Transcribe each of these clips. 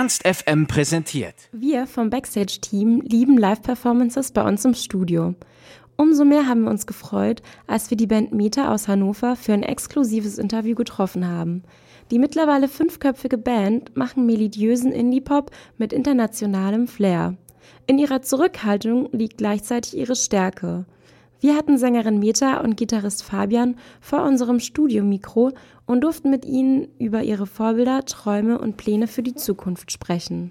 Ernst FM präsentiert. Wir vom Backstage-Team lieben Live-Performances bei uns im Studio. Umso mehr haben wir uns gefreut, als wir die Band Meta aus Hannover für ein exklusives Interview getroffen haben. Die mittlerweile fünfköpfige Band machen melodiösen Indie-Pop mit internationalem Flair. In ihrer Zurückhaltung liegt gleichzeitig ihre Stärke. Wir hatten Sängerin Meta und Gitarrist Fabian vor unserem Studiomikro und durften mit ihnen über ihre Vorbilder, Träume und Pläne für die Zukunft sprechen.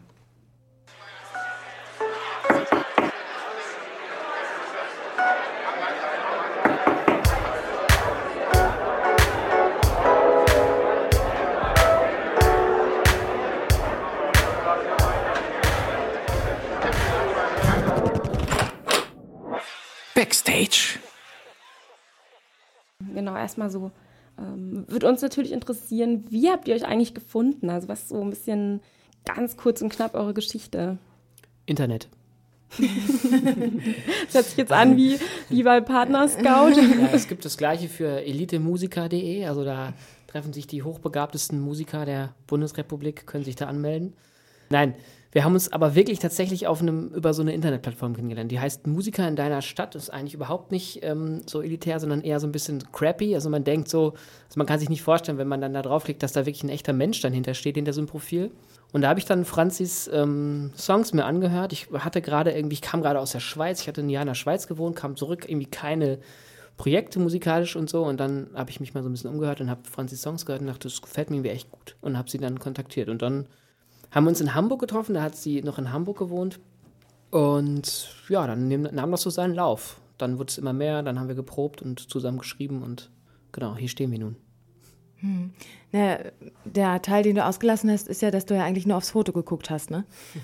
Backstage. Genau, erstmal so. Ähm, wird uns natürlich interessieren, wie habt ihr euch eigentlich gefunden? Also, was so ein bisschen ganz kurz und knapp eure Geschichte? Internet. das hört sich jetzt an wie, wie bei Partner Scout. Ja, es gibt das gleiche für elitemusiker.de, also da treffen sich die hochbegabtesten Musiker der Bundesrepublik, können sich da anmelden. Nein, wir haben uns aber wirklich tatsächlich auf einem, über so eine Internetplattform kennengelernt. Die heißt Musiker in deiner Stadt. Ist eigentlich überhaupt nicht ähm, so elitär, sondern eher so ein bisschen crappy. Also man denkt so, also man kann sich nicht vorstellen, wenn man dann da draufklickt, dass da wirklich ein echter Mensch dann hintersteht, hinter so einem Profil. Und da habe ich dann Franzis ähm, Songs mir angehört. Ich hatte gerade irgendwie, ich kam gerade aus der Schweiz, ich hatte ein Jahr in der Schweiz gewohnt, kam zurück, irgendwie keine Projekte musikalisch und so. Und dann habe ich mich mal so ein bisschen umgehört und habe Franzis Songs gehört und dachte, das gefällt mir irgendwie echt gut. Und habe sie dann kontaktiert. Und dann haben wir uns in Hamburg getroffen, da hat sie noch in Hamburg gewohnt. Und ja, dann nahm das so seinen Lauf. Dann wurde es immer mehr, dann haben wir geprobt und zusammen geschrieben und genau, hier stehen wir nun. Hm. Na, der Teil, den du ausgelassen hast, ist ja, dass du ja eigentlich nur aufs Foto geguckt hast, ne?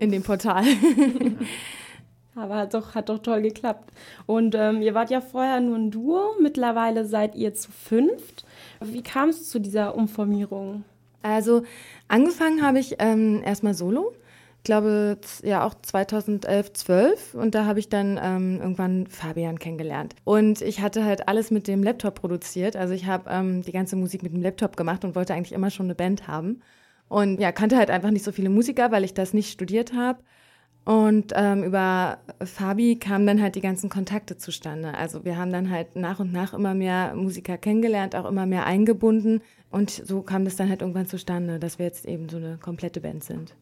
In dem Portal. Aber hat doch, hat doch toll geklappt. Und ähm, ihr wart ja vorher nur ein Duo, mittlerweile seid ihr zu fünft. Wie kam es zu dieser Umformierung? Also angefangen habe ich ähm, erstmal solo. Ich glaube, ja auch 2011, 12 und da habe ich dann ähm, irgendwann Fabian kennengelernt. Und ich hatte halt alles mit dem Laptop produziert. Also ich habe ähm, die ganze Musik mit dem Laptop gemacht und wollte eigentlich immer schon eine Band haben. Und ja, kannte halt einfach nicht so viele Musiker, weil ich das nicht studiert habe. Und ähm, über Fabi kamen dann halt die ganzen Kontakte zustande. Also wir haben dann halt nach und nach immer mehr Musiker kennengelernt, auch immer mehr eingebunden. Und so kam das dann halt irgendwann zustande, dass wir jetzt eben so eine komplette Band sind.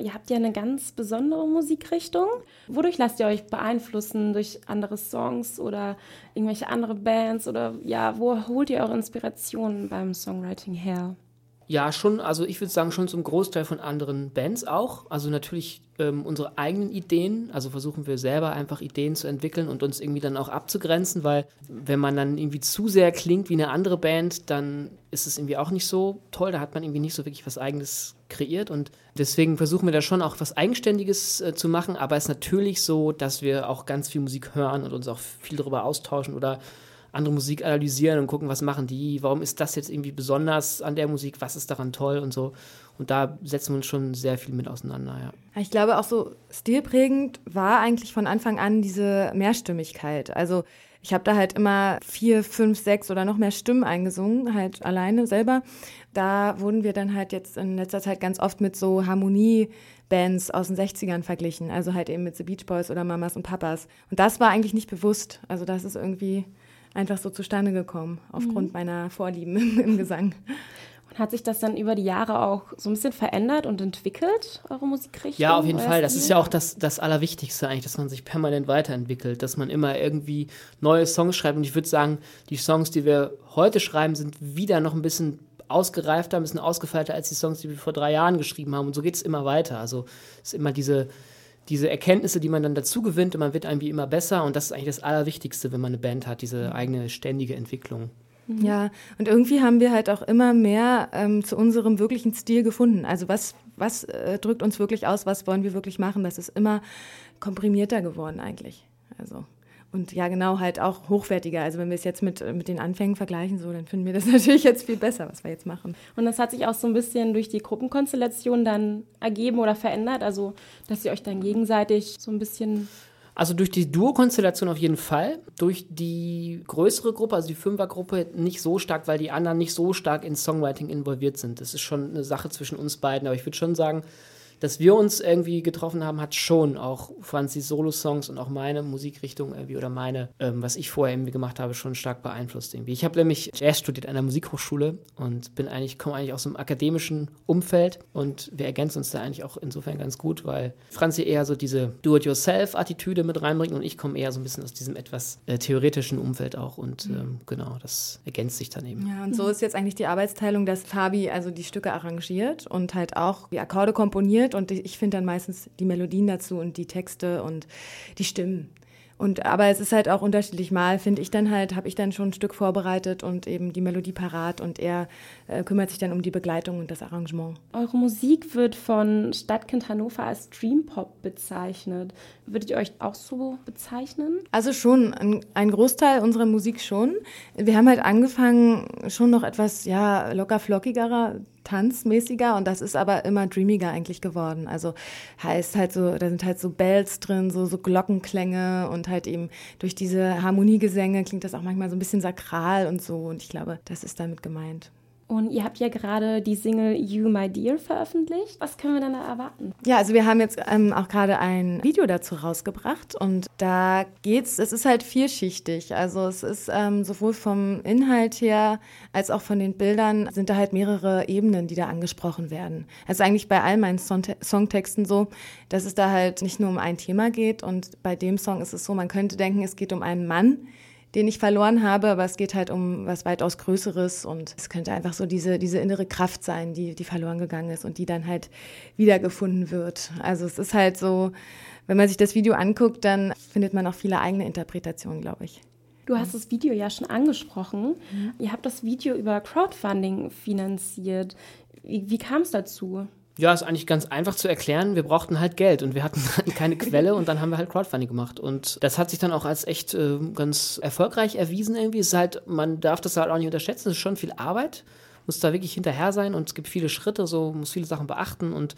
Ihr habt ja eine ganz besondere Musikrichtung. Wodurch lasst ihr euch beeinflussen? Durch andere Songs oder irgendwelche andere Bands? Oder ja, wo holt ihr eure Inspirationen beim Songwriting her? Ja, schon, also ich würde sagen, schon zum Großteil von anderen Bands auch. Also natürlich ähm, unsere eigenen Ideen, also versuchen wir selber einfach Ideen zu entwickeln und uns irgendwie dann auch abzugrenzen, weil wenn man dann irgendwie zu sehr klingt wie eine andere Band, dann ist es irgendwie auch nicht so toll, da hat man irgendwie nicht so wirklich was eigenes kreiert. Und deswegen versuchen wir da schon auch was Eigenständiges äh, zu machen, aber es ist natürlich so, dass wir auch ganz viel Musik hören und uns auch viel darüber austauschen oder andere Musik analysieren und gucken, was machen die, warum ist das jetzt irgendwie besonders an der Musik, was ist daran toll und so. Und da setzen wir uns schon sehr viel mit auseinander, ja. Ich glaube auch so stilprägend war eigentlich von Anfang an diese Mehrstimmigkeit. Also ich habe da halt immer vier, fünf, sechs oder noch mehr Stimmen eingesungen, halt alleine selber. Da wurden wir dann halt jetzt in letzter Zeit ganz oft mit so Harmoniebands aus den 60ern verglichen. Also halt eben mit The Beach Boys oder Mamas und Papas. Und das war eigentlich nicht bewusst. Also das ist irgendwie einfach so zustande gekommen, aufgrund mhm. meiner Vorlieben im, im Gesang. Und hat sich das dann über die Jahre auch so ein bisschen verändert und entwickelt, eure Musikrichtung? Ja, auf jeden Fall. Das ist ja auch das, das Allerwichtigste eigentlich, dass man sich permanent weiterentwickelt, dass man immer irgendwie neue Songs schreibt. Und ich würde sagen, die Songs, die wir heute schreiben, sind wieder noch ein bisschen ausgereifter, ein bisschen ausgefeilter als die Songs, die wir vor drei Jahren geschrieben haben. Und so geht es immer weiter. Also es ist immer diese diese Erkenntnisse, die man dann dazu gewinnt und man wird irgendwie immer besser und das ist eigentlich das Allerwichtigste, wenn man eine Band hat, diese eigene ständige Entwicklung. Mhm. Ja, und irgendwie haben wir halt auch immer mehr ähm, zu unserem wirklichen Stil gefunden. Also was, was äh, drückt uns wirklich aus, was wollen wir wirklich machen? Das ist immer komprimierter geworden eigentlich. Also und ja, genau, halt auch hochwertiger. Also wenn wir es jetzt mit, mit den Anfängen vergleichen, so, dann finden wir das natürlich jetzt viel besser, was wir jetzt machen. Und das hat sich auch so ein bisschen durch die Gruppenkonstellation dann ergeben oder verändert, also dass ihr euch dann gegenseitig so ein bisschen Also durch die Duo-Konstellation auf jeden Fall. Durch die größere Gruppe, also die Fünfergruppe, nicht so stark, weil die anderen nicht so stark in Songwriting involviert sind. Das ist schon eine Sache zwischen uns beiden. Aber ich würde schon sagen, dass wir uns irgendwie getroffen haben, hat schon auch Franzis Solo-Songs und auch meine Musikrichtung irgendwie oder meine, ähm, was ich vorher irgendwie gemacht habe, schon stark beeinflusst irgendwie. Ich habe nämlich Jazz studiert an der Musikhochschule und bin eigentlich, komme eigentlich aus einem akademischen Umfeld und wir ergänzen uns da eigentlich auch insofern ganz gut, weil Franzi eher so diese Do-it-yourself-Attitüde mit reinbringt und ich komme eher so ein bisschen aus diesem etwas äh, theoretischen Umfeld auch und mhm. ähm, genau, das ergänzt sich dann eben. Ja, und so ist jetzt eigentlich die Arbeitsteilung, dass Fabi also die Stücke arrangiert und halt auch die Akkorde komponiert und ich finde dann meistens die Melodien dazu und die Texte und die Stimmen. Und, aber es ist halt auch unterschiedlich. Mal finde ich dann halt, habe ich dann schon ein Stück vorbereitet und eben die Melodie parat und er äh, kümmert sich dann um die Begleitung und das Arrangement. Eure Musik wird von Stadtkind Hannover als Dreampop bezeichnet. Würdet ihr euch auch so bezeichnen? Also schon, ein, ein, Großteil unserer Musik schon. Wir haben halt angefangen, schon noch etwas ja, locker flockigerer tanzmäßiger und das ist aber immer dreamiger eigentlich geworden. Also heißt halt so, da sind halt so Bells drin, so, so Glockenklänge und halt eben durch diese Harmoniegesänge klingt das auch manchmal so ein bisschen sakral und so und ich glaube, das ist damit gemeint. Und ihr habt ja gerade die Single You My Dear veröffentlicht. Was können wir dann da erwarten? Ja, also wir haben jetzt ähm, auch gerade ein Video dazu rausgebracht und da geht's, es ist halt vielschichtig. Also es ist ähm, sowohl vom Inhalt her als auch von den Bildern sind da halt mehrere Ebenen, die da angesprochen werden. Also eigentlich bei all meinen Songtexten so, dass es da halt nicht nur um ein Thema geht und bei dem Song ist es so, man könnte denken, es geht um einen Mann, den ich verloren habe, aber es geht halt um was weitaus Größeres und es könnte einfach so diese, diese innere Kraft sein, die, die verloren gegangen ist und die dann halt wiedergefunden wird. Also es ist halt so, wenn man sich das Video anguckt, dann findet man auch viele eigene Interpretationen, glaube ich. Du hast das Video ja schon angesprochen. Mhm. Ihr habt das Video über Crowdfunding finanziert. Wie, wie kam es dazu? Ja, ist eigentlich ganz einfach zu erklären. Wir brauchten halt Geld und wir hatten keine Quelle und dann haben wir halt Crowdfunding gemacht. Und das hat sich dann auch als echt äh, ganz erfolgreich erwiesen irgendwie. Ist halt, man darf das halt auch nicht unterschätzen, es ist schon viel Arbeit. Muss da wirklich hinterher sein und es gibt viele Schritte, so muss viele Sachen beachten und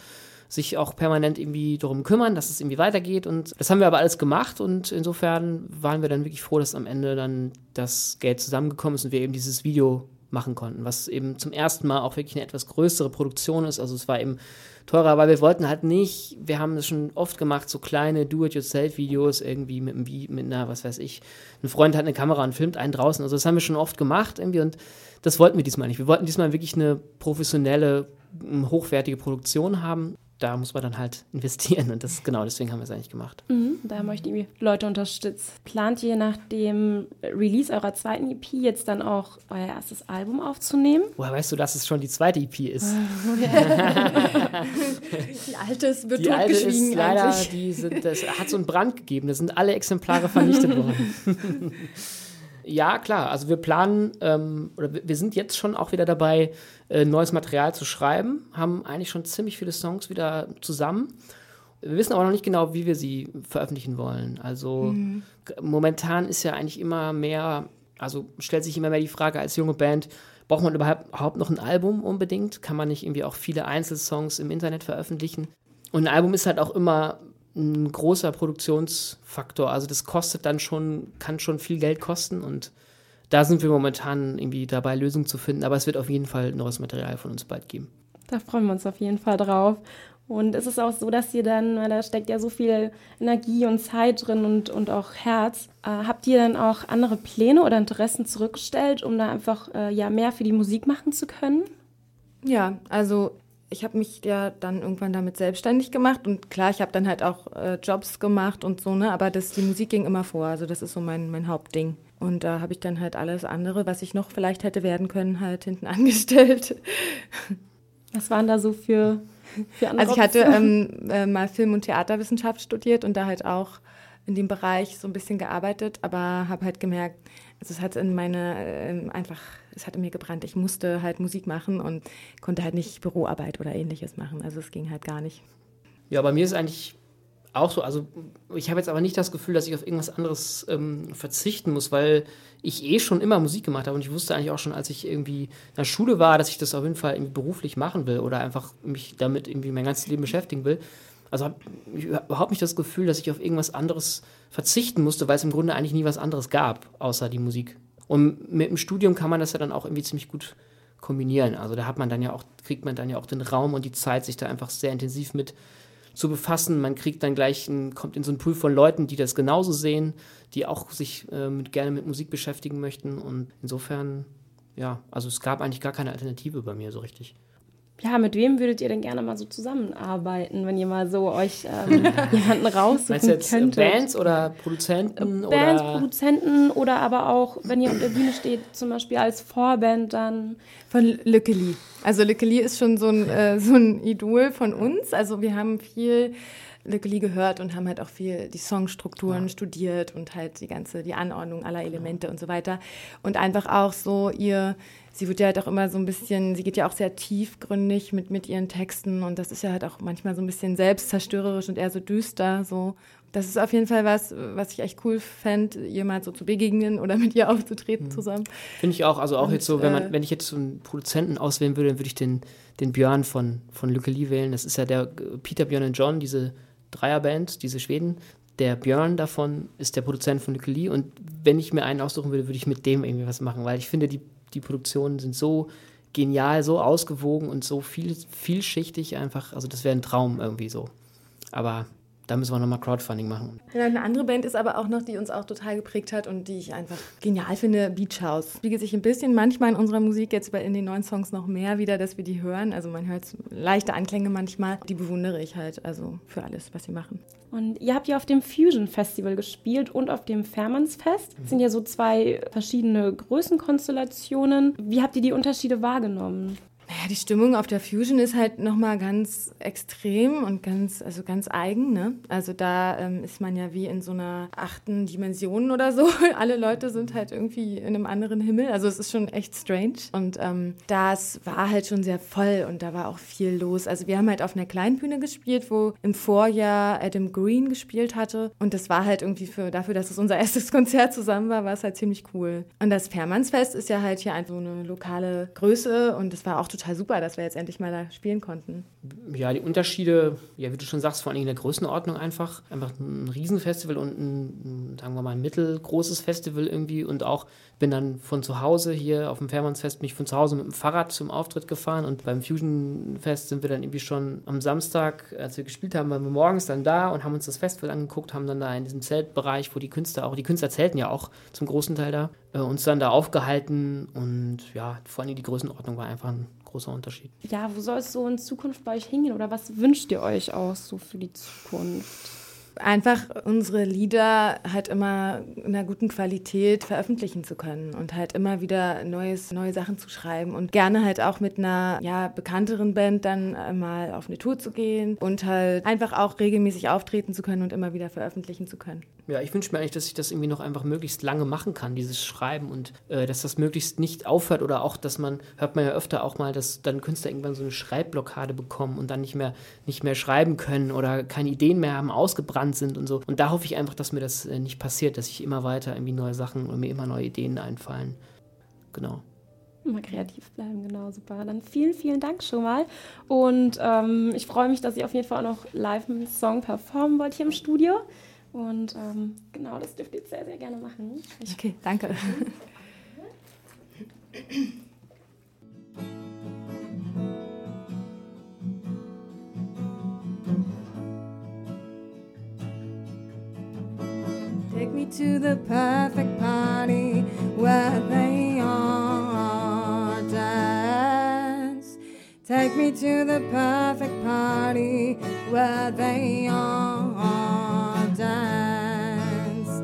sich auch permanent irgendwie darum kümmern, dass es irgendwie weitergeht. Und das haben wir aber alles gemacht und insofern waren wir dann wirklich froh, dass am Ende dann das Geld zusammengekommen ist und wir eben dieses Video machen konnten, was eben zum ersten Mal auch wirklich eine etwas größere Produktion ist. Also es war eben teurer, weil wir wollten halt nicht, wir haben das schon oft gemacht, so kleine Do-it-yourself-Videos irgendwie mit, mit einer, was weiß ich, ein Freund hat eine Kamera und filmt einen draußen. Also das haben wir schon oft gemacht irgendwie und das wollten wir diesmal nicht. Wir wollten diesmal wirklich eine professionelle, hochwertige Produktion haben da muss man dann halt investieren und das genau deswegen haben wir es eigentlich gemacht. Mhm, da möchten wir Leute unterstützen. Plant ihr nach dem Release eurer zweiten EP jetzt dann auch euer erstes Album aufzunehmen? Woher weißt du, dass es schon die zweite EP ist? die alte ist wird die alte ist leider, die sind, das hat so einen Brand gegeben. Da sind alle Exemplare vernichtet worden. Ja, klar. Also wir planen, ähm, oder wir sind jetzt schon auch wieder dabei, äh, neues Material zu schreiben, haben eigentlich schon ziemlich viele Songs wieder zusammen. Wir wissen aber noch nicht genau, wie wir sie veröffentlichen wollen. Also mhm. momentan ist ja eigentlich immer mehr, also stellt sich immer mehr die Frage als junge Band, braucht man überhaupt noch ein Album unbedingt? Kann man nicht irgendwie auch viele Einzelsongs im Internet veröffentlichen? Und ein Album ist halt auch immer ein großer Produktionsfaktor. Also das kostet dann schon, kann schon viel Geld kosten und da sind wir momentan irgendwie dabei, Lösungen zu finden. Aber es wird auf jeden Fall neues Material von uns bald geben. Da freuen wir uns auf jeden Fall drauf. Und es ist auch so, dass ihr dann, weil da steckt ja so viel Energie und Zeit drin und, und auch Herz, äh, habt ihr dann auch andere Pläne oder Interessen zurückgestellt, um da einfach äh, ja mehr für die Musik machen zu können? Ja, also ich habe mich ja dann irgendwann damit selbstständig gemacht und klar, ich habe dann halt auch äh, Jobs gemacht und so, ne, aber das, die Musik ging immer vor, also das ist so mein, mein Hauptding. Und da habe ich dann halt alles andere, was ich noch vielleicht hätte werden können, halt hinten angestellt. Was waren da so für, für andere Also ich hatte ähm, äh, mal Film- und Theaterwissenschaft studiert und da halt auch in dem Bereich so ein bisschen gearbeitet, aber habe halt gemerkt, also es hat in meine äh, einfach, es in mir gebrannt. Ich musste halt Musik machen und konnte halt nicht Büroarbeit oder ähnliches machen. Also es ging halt gar nicht. Ja, bei mir ist eigentlich auch so. Also ich habe jetzt aber nicht das Gefühl, dass ich auf irgendwas anderes ähm, verzichten muss, weil ich eh schon immer Musik gemacht habe und ich wusste eigentlich auch schon, als ich irgendwie in der Schule war, dass ich das auf jeden Fall irgendwie beruflich machen will oder einfach mich damit irgendwie mein ganzes Leben beschäftigen will. Also habe ich überhaupt nicht das Gefühl, dass ich auf irgendwas anderes verzichten musste, weil es im Grunde eigentlich nie was anderes gab, außer die Musik. Und mit dem Studium kann man das ja dann auch irgendwie ziemlich gut kombinieren. Also da hat man dann ja auch, kriegt man dann ja auch den Raum und die Zeit, sich da einfach sehr intensiv mit zu befassen. Man kriegt dann gleich, ein, kommt in so einen Pool von Leuten, die das genauso sehen, die auch sich äh, mit, gerne mit Musik beschäftigen möchten. Und insofern, ja, also es gab eigentlich gar keine Alternative bei mir so richtig. Ja, mit wem würdet ihr denn gerne mal so zusammenarbeiten, wenn ihr mal so euch ähm, jemanden raussuchen Meinst du jetzt äh, könntet? Bands oder Produzenten? Bands, oder? Produzenten oder aber auch, wenn ihr auf der Bühne steht, zum Beispiel als Vorband dann. Von Lückeli. Also Lückeli ist schon so ein, äh, so ein Idol von uns. Also wir haben viel Lückeli gehört und haben halt auch viel die Songstrukturen ja. studiert und halt die ganze, die Anordnung aller Elemente ja. und so weiter. Und einfach auch so ihr sie wird ja halt auch immer so ein bisschen, sie geht ja auch sehr tiefgründig mit, mit ihren Texten und das ist ja halt auch manchmal so ein bisschen selbstzerstörerisch und eher so düster. So. Das ist auf jeden Fall was, was ich echt cool fände, ihr mal so zu begegnen oder mit ihr aufzutreten mhm. zusammen. Finde ich auch. Also auch und, jetzt so, wenn man, äh, wenn ich jetzt so einen Produzenten auswählen würde, dann würde ich den, den Björn von, von Lücke Lee wählen. Das ist ja der Peter, Björn und John, diese Dreierband, diese Schweden. Der Björn davon ist der Produzent von Lücke Lee und wenn ich mir einen aussuchen würde, würde ich mit dem irgendwie was machen, weil ich finde, die die Produktionen sind so genial, so ausgewogen und so viel, vielschichtig einfach. Also das wäre ein Traum irgendwie so. Aber da müssen wir nochmal Crowdfunding machen. Ja, eine andere Band ist aber auch noch, die uns auch total geprägt hat und die ich einfach genial finde, Beach House. Spiegelt sich ein bisschen manchmal in unserer Musik, jetzt in den neuen Songs noch mehr wieder, dass wir die hören. Also man hört leichte Anklänge manchmal. Die bewundere ich halt, also für alles, was sie machen. Und ihr habt ja auf dem Fusion Festival gespielt und auf dem Fährmannsfest. Das sind ja so zwei verschiedene Größenkonstellationen. Wie habt ihr die Unterschiede wahrgenommen? Naja, die Stimmung auf der Fusion ist halt nochmal ganz extrem und ganz, also ganz eigen, ne? Also da ähm, ist man ja wie in so einer achten Dimension oder so. Alle Leute sind halt irgendwie in einem anderen Himmel. Also es ist schon echt strange. Und ähm, das war halt schon sehr voll und da war auch viel los. Also wir haben halt auf einer kleinen Bühne gespielt, wo im Vorjahr Adam Green gespielt hatte. Und das war halt irgendwie für, dafür, dass es unser erstes Konzert zusammen war, war es halt ziemlich cool. Und das Fährmannsfest ist ja halt hier einfach so eine lokale Größe und das war auch total super, dass wir jetzt endlich mal da spielen konnten. Ja, die Unterschiede, ja, wie du schon sagst, vor allem in der Größenordnung einfach. Einfach ein Riesenfestival und ein, sagen wir mal, ein mittelgroßes Festival irgendwie und auch bin dann von zu Hause hier auf dem Fährmannsfest, mich von zu Hause mit dem Fahrrad zum Auftritt gefahren und beim Fusion Fest sind wir dann irgendwie schon am Samstag, als wir gespielt haben, waren wir morgens dann da und haben uns das Festival angeguckt, haben dann da in diesem Zeltbereich, wo die Künstler auch, die Künstler zelten ja auch zum großen Teil da, äh, uns dann da aufgehalten und ja, vor allem die Größenordnung war einfach ein großer Unterschied. Ja, wo soll es so in Zukunft bei euch hingehen oder was wünscht ihr euch auch so für die Zukunft? einfach unsere Lieder halt immer in einer guten Qualität veröffentlichen zu können und halt immer wieder neues, neue Sachen zu schreiben und gerne halt auch mit einer ja, bekannteren Band dann mal auf eine Tour zu gehen und halt einfach auch regelmäßig auftreten zu können und immer wieder veröffentlichen zu können. Ja, ich wünsche mir eigentlich, dass ich das irgendwie noch einfach möglichst lange machen kann, dieses Schreiben und äh, dass das möglichst nicht aufhört oder auch, dass man, hört man ja öfter auch mal, dass dann Künstler irgendwann so eine Schreibblockade bekommen und dann nicht mehr, nicht mehr schreiben können oder keine Ideen mehr haben, ausgebrannt sind und so. Und da hoffe ich einfach, dass mir das äh, nicht passiert, dass ich immer weiter irgendwie neue Sachen und mir immer neue Ideen einfallen. Genau. Immer kreativ bleiben, genau, super. Dann vielen, vielen Dank schon mal. Und ähm, ich freue mich, dass ihr auf jeden Fall auch noch live einen Song performen wollt hier im Studio. Und ähm, genau, das dürft ihr sehr, sehr gerne machen. okay, danke. Take me to the perfect party where they all dance. Take me to the perfect party where they all dance.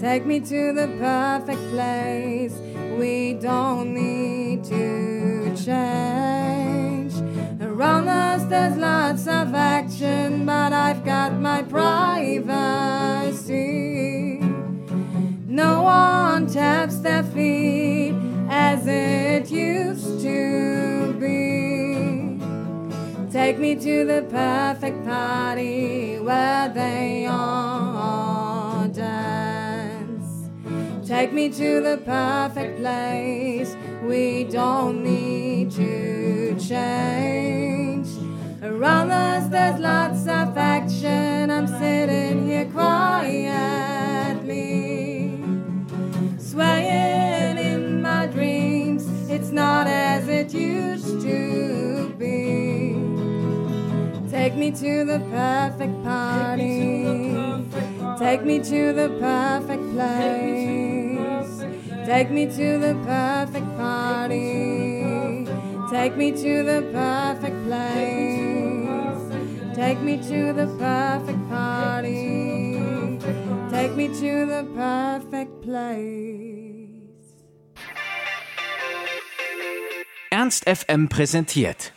Take me to the perfect place. We don't need to change. Around us, there's lots of action, but I've got my privacy. No one taps their feet Take me to the perfect party where they all dance. Take me to the perfect place. We don't need to change. Around us, there's lots of action. I'm sitting here quietly, swaying in my dreams. It's not Take me to the perfect party. Take me to the perfect place. Take me to the perfect party. Take me to the perfect place. Take me to the perfect party. Take me to the perfect place. Ernst FM präsentiert.